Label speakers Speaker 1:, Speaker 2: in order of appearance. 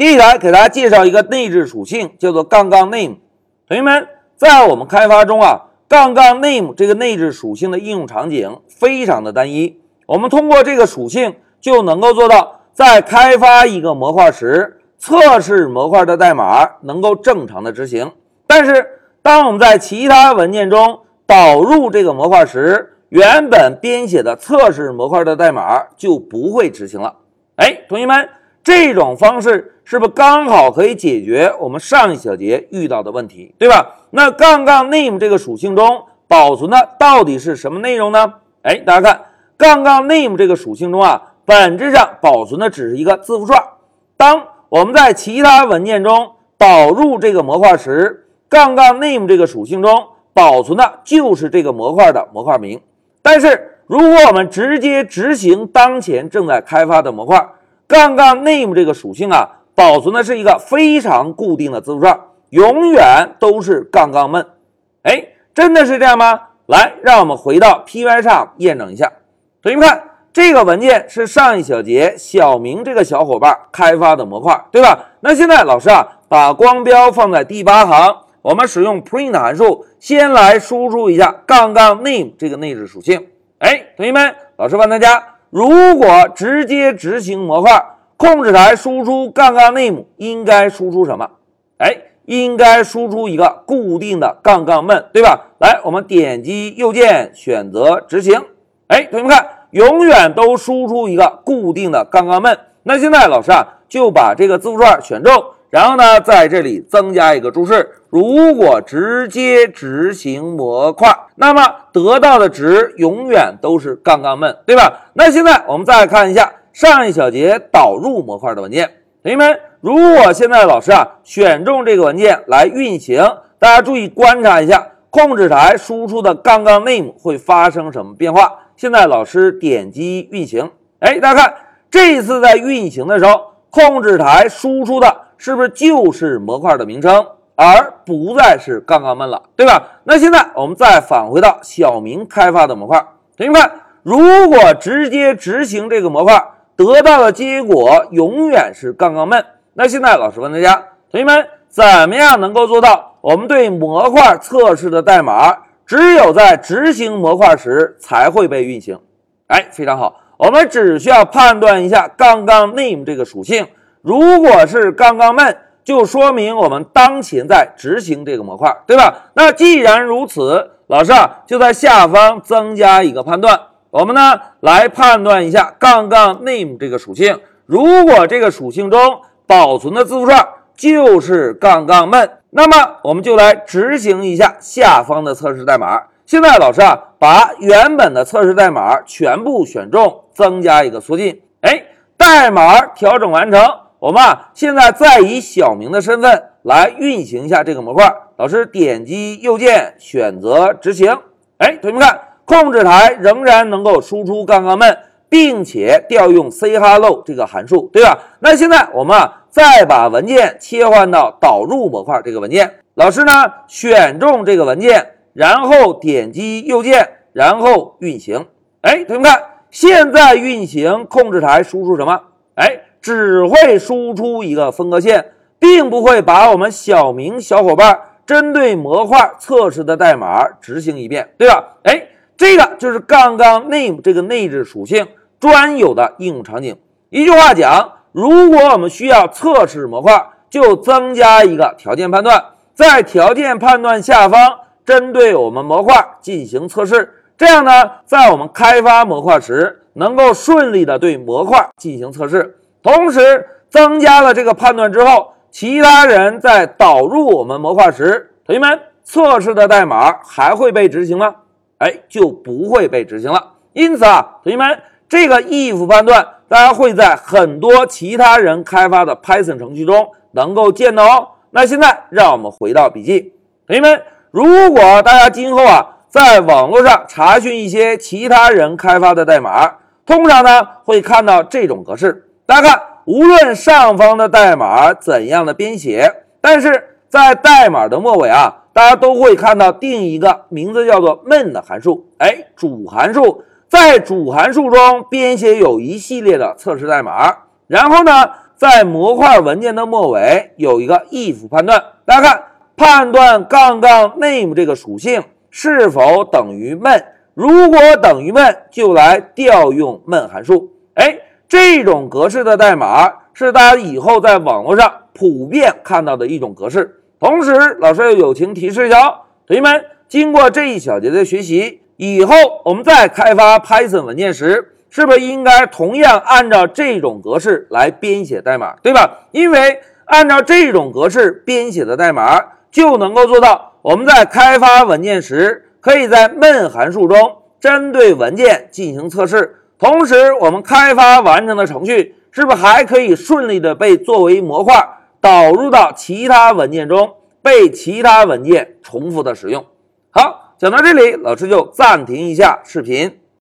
Speaker 1: 接下来给大家介绍一个内置属性，叫做杠杠 name。同学们，在我们开发中啊，杠杠 name 这个内置属性的应用场景非常的单一。我们通过这个属性就能够做到，在开发一个模块时，测试模块的代码能够正常的执行。但是，当我们在其他文件中导入这个模块时，原本编写的测试模块的代码就不会执行了。哎，同学们，这种方式是不是刚好可以解决我们上一小节遇到的问题，对吧？那杠杠 name 这个属性中保存的到底是什么内容呢？哎，大家看，杠杠 name 这个属性中啊，本质上保存的只是一个字符串。当我们在其他文件中导入这个模块时，杠杠 name 这个属性中保存的就是这个模块的模块名。但是，如果我们直接执行当前正在开发的模块，杠杠 name 这个属性啊，保存的是一个非常固定的字符串，永远都是杠杠闷哎，真的是这样吗？来，让我们回到 Py 上验证一下。同学们看，这个文件是上一小节小明这个小伙伴开发的模块，对吧？那现在老师啊，把光标放在第八行。我们使用 print 函数，先来输出一下杠杠 name 这个内置属性。哎，同学们，老师问大家，如果直接执行模块，控制台输出杠杠 name 应该输出什么？哎，应该输出一个固定的杠杠 m 对吧？来，我们点击右键选择执行。哎，同学们看，永远都输出一个固定的杠杠 m 那现在老师啊，就把这个字符串选中。然后呢，在这里增加一个注释：如果直接执行模块，那么得到的值永远都是杠杠 m 对吧？那现在我们再看一下上一小节导入模块的文件，同学们，如果现在老师啊选中这个文件来运行，大家注意观察一下控制台输出的杠杠 name 会发生什么变化？现在老师点击运行，哎，大家看这一次在运行的时候，控制台输出的。是不是就是模块的名称，而不再是杠杠们了，对吧？那现在我们再返回到小明开发的模块，同学们，如果直接执行这个模块，得到的结果永远是杠杠闷。那现在老师问大家，同学们，怎么样能够做到我们对模块测试的代码只有在执行模块时才会被运行？哎，非常好，我们只需要判断一下杠杠 name 这个属性。如果是杠杠闷，就说明我们当前在执行这个模块，对吧？那既然如此，老师啊就在下方增加一个判断，我们呢来判断一下杠杠 name 这个属性。如果这个属性中保存的字符串就是杠杠闷，那么我们就来执行一下下方的测试代码。现在老师啊把原本的测试代码全部选中，增加一个缩进，哎，代码调整完成。我们啊，现在再以小明的身份来运行一下这个模块。老师点击右键选择执行。哎，同学们看，控制台仍然能够输出杠杠们，并且调用 say hello 这个函数，对吧？那现在我们啊，再把文件切换到导入模块这个文件。老师呢，选中这个文件，然后点击右键，然后运行。哎，同学们看，现在运行控制台输出什么？哎。只会输出一个分割线，并不会把我们小明小伙伴针对模块测试的代码执行一遍，对吧？哎，这个就是杠杠 name 这个内置属性专有的应用场景。一句话讲，如果我们需要测试模块，就增加一个条件判断，在条件判断下方针对我们模块进行测试，这样呢，在我们开发模块时能够顺利的对模块进行测试。同时增加了这个判断之后，其他人在导入我们模块时，同学们测试的代码还会被执行吗？哎，就不会被执行了。因此啊，同学们这个 if 判断，大家会在很多其他人开发的 Python 程序中能够见到哦。那现在让我们回到笔记，同学们，如果大家今后啊在网络上查询一些其他人开发的代码，通常呢会看到这种格式。大家看，无论上方的代码怎样的编写，但是在代码的末尾啊，大家都会看到定一个名字叫做 main 的函数。哎，主函数在主函数中编写有一系列的测试代码，然后呢，在模块文件的末尾有一个 if 判断，大家看，判断杠杠 name 这个属性是否等于 main，如果等于 main，就来调用 main 函数。哎，这种格式的代码是大家以后在网络上普遍看到的一种格式。同时，老师要友情提示一下，同学们，经过这一小节的学习以后，我们在开发 Python 文件时，是不是应该同样按照这种格式来编写代码，对吧？因为按照这种格式编写的代码，就能够做到我们在开发文件时，可以在 main 函数中针对文件进行测试。同时，我们开发完成的程序是不是还可以顺利的被作为模块导入到其他文件中，被其他文件重复的使用？好，讲到这里，老师就暂停一下视频。